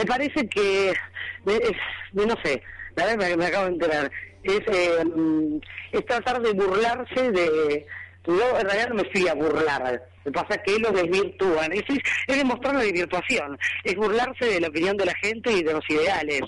me parece que, es, no sé, la verdad me, me acabo de enterar, es, eh, mm, es tratar de burlarse de... Yo en realidad no me fui a burlar, lo que pasa es que lo desvirtúan, es, es demostrar la desvirtuación, es burlarse de la opinión de la gente y de los ideales.